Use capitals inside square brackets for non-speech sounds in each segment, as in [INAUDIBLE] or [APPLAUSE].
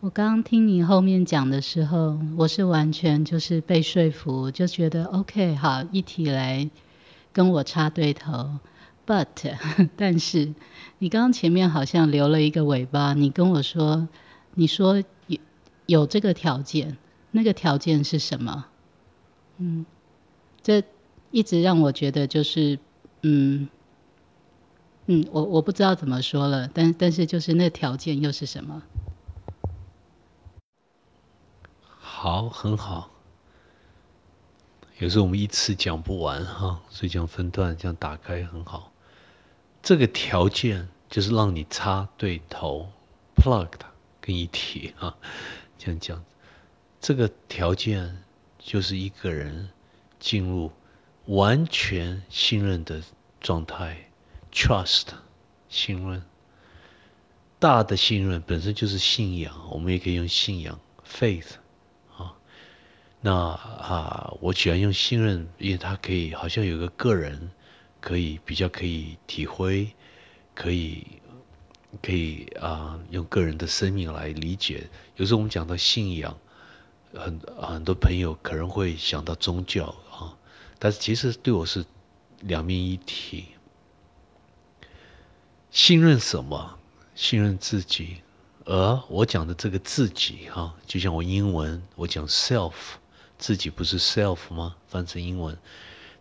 我刚刚听你后面讲的时候，我是完全就是被说服，就觉得 OK 好，一体来跟我插对头。But [LAUGHS] 但是你刚刚前面好像留了一个尾巴，你跟我说，你说有有这个条件，那个条件是什么？嗯，这一直让我觉得就是嗯嗯，我我不知道怎么说了，但但是就是那条件又是什么？好，很好。有时候我们一次讲不完哈，所以讲分段，这样打开很好。这个条件就是让你插对头，plugged 跟一体啊，这样讲。这个条件就是一个人进入完全信任的状态，trust 信任，大的信任本身就是信仰，我们也可以用信仰 faith。那啊，我喜欢用信任，因为它可以好像有个个人，可以比较可以体会，可以可以啊，用个人的生命来理解。有时候我们讲到信仰，很很多朋友可能会想到宗教啊，但是其实对我是两面一体。信任什么？信任自己。而我讲的这个自己哈，就像我英文我讲 self。自己不是 self 吗？翻成英文，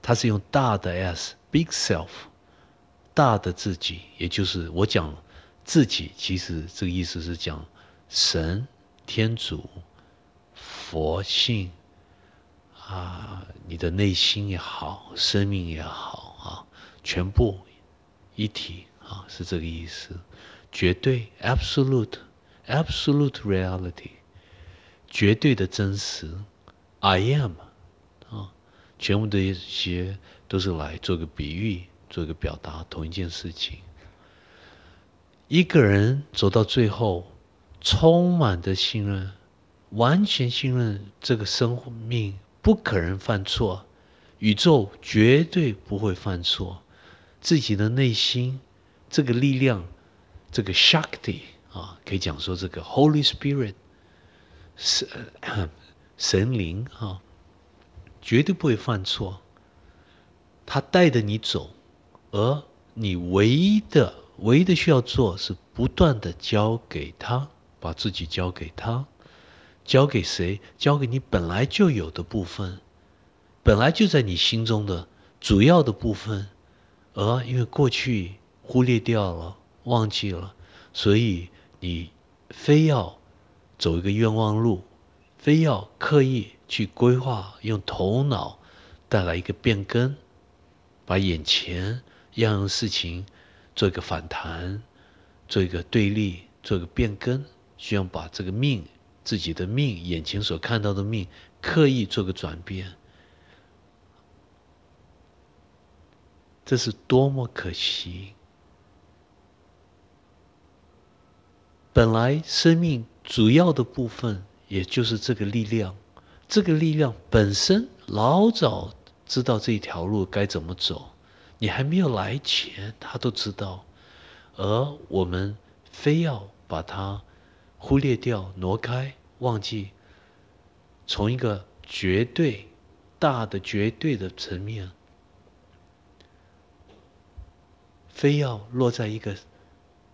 它是用大的 s，big self，大的自己，也就是我讲自己，其实这个意思是讲神、天主、佛性啊，你的内心也好，生命也好啊，全部一体啊，是这个意思，绝对 absolute，absolute reality，绝对的真实。I am，啊，全部的一些都是来做个比喻，做一个表达同一件事情。一个人走到最后，充满的信任，完全信任这个生命不可能犯错，宇宙绝对不会犯错，自己的内心这个力量，这个 Shakti 啊，可以讲说这个 Holy Spirit 是。神灵啊，绝对不会犯错。他带着你走，而你唯一的、唯一的需要做是不断的交给他，把自己交给他，交给谁？交给你本来就有的部分，本来就在你心中的主要的部分。而因为过去忽略掉了、忘记了，所以你非要走一个冤枉路。非要刻意去规划，用头脑带来一个变更，把眼前样样事情做一个反弹，做一个对立，做一个变更，需要把这个命自己的命眼前所看到的命刻意做个转变，这是多么可惜！本来生命主要的部分。也就是这个力量，这个力量本身老早知道这条路该怎么走，你还没有来前，他都知道，而我们非要把它忽略掉、挪开、忘记，从一个绝对大的、绝对的层面，非要落在一个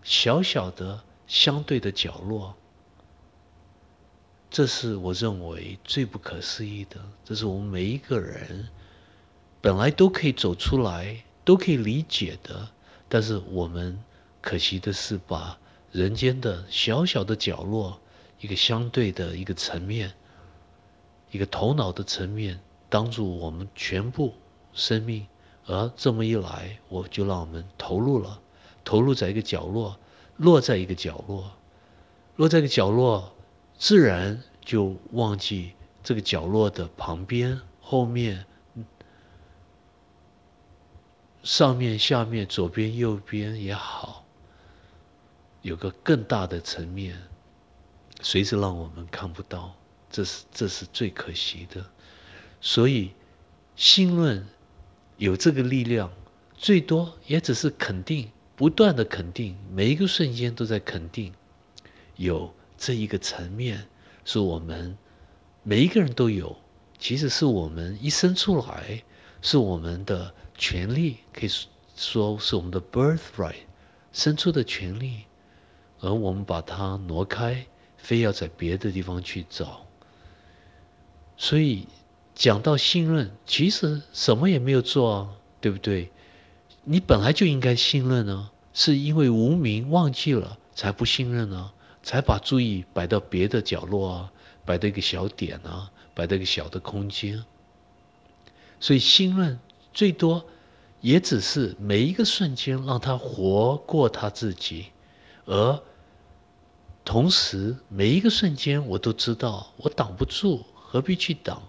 小小的、相对的角落。这是我认为最不可思议的。这是我们每一个人本来都可以走出来、都可以理解的，但是我们可惜的是，把人间的小小的角落、一个相对的一个层面、一个头脑的层面，当做我们全部生命。而这么一来，我就让我们投入了，投入在一个角落，落在一个角落，落在一个角落。自然就忘记这个角落的旁边、后面、上面、下面、左边、右边也好，有个更大的层面，随时让我们看不到，这是这是最可惜的。所以，心论有这个力量，最多也只是肯定，不断的肯定，每一个瞬间都在肯定有。这一个层面，是我们每一个人都有，其实是我们一生出来是我们的权利，可以说是我们的 birthright，生出的权利，而我们把它挪开，非要在别的地方去找。所以讲到信任，其实什么也没有做啊，对不对？你本来就应该信任啊，是因为无名忘记了才不信任啊，才把注意摆到别的角落啊，摆到一个小点啊，摆到一个小的空间。所以信任最多也只是每一个瞬间让他活过他自己，而同时每一个瞬间我都知道我挡不住，何必去挡？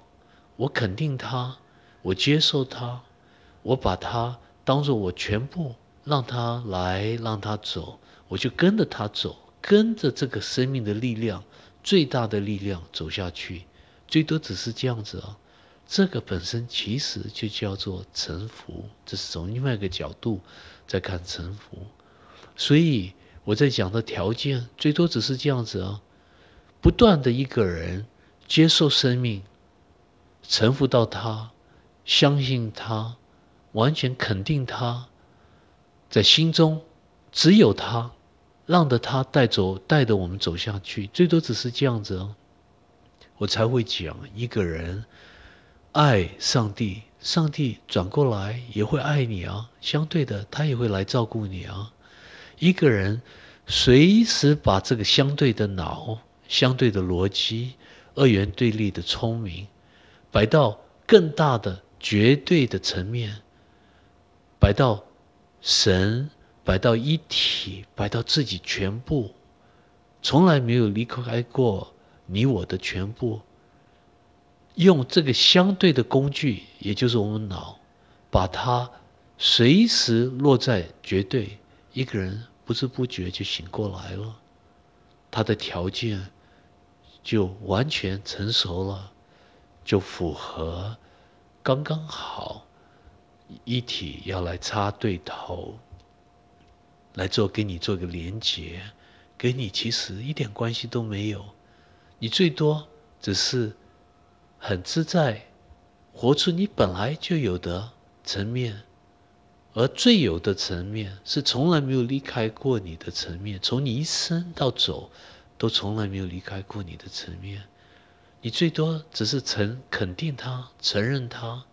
我肯定他，我接受他，我把他。当做我全部让他来，让他走，我就跟着他走，跟着这个生命的力量，最大的力量走下去，最多只是这样子啊。这个本身其实就叫做臣服，这是从另外一个角度在看臣服。所以我在讲的条件，最多只是这样子啊，不断的一个人接受生命，臣服到他，相信他。完全肯定他，在心中只有他，让着他带走，带着我们走下去，最多只是这样子哦。我才会讲一个人爱上帝，上帝转过来也会爱你啊，相对的他也会来照顾你啊。一个人随时把这个相对的脑、相对的逻辑、二元对立的聪明摆到更大的绝对的层面。摆到神，摆到一体，摆到自己全部，从来没有离开过你我的全部。用这个相对的工具，也就是我们脑，把它随时落在绝对，一个人不知不觉就醒过来了，他的条件就完全成熟了，就符合刚刚好。一体要来插对头，来做跟你做个连结，跟你其实一点关系都没有，你最多只是很自在，活出你本来就有的层面，而最有的层面是从来没有离开过你的层面，从你一生到走都从来没有离开过你的层面，你最多只是承肯定他，承认他，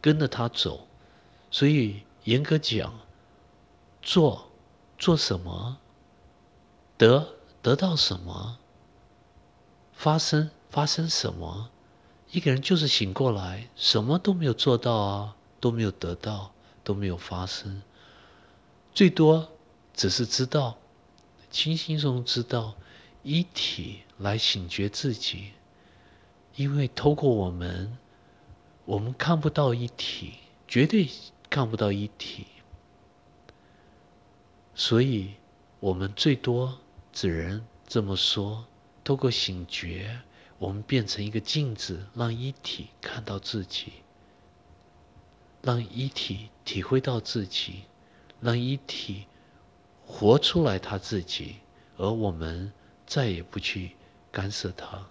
跟着他走。所以严格讲，做做什么，得得到什么，发生发生什么，一个人就是醒过来，什么都没有做到啊，都没有得到，都没有发生，最多只是知道，清醒中知道，一体来醒觉自己，因为透过我们，我们看不到一体，绝对。看不到一体，所以我们最多只能这么说：，透过醒觉，我们变成一个镜子，让一体看到自己，让一体体会到自己，让一体活出来他自己，而我们再也不去干涉他。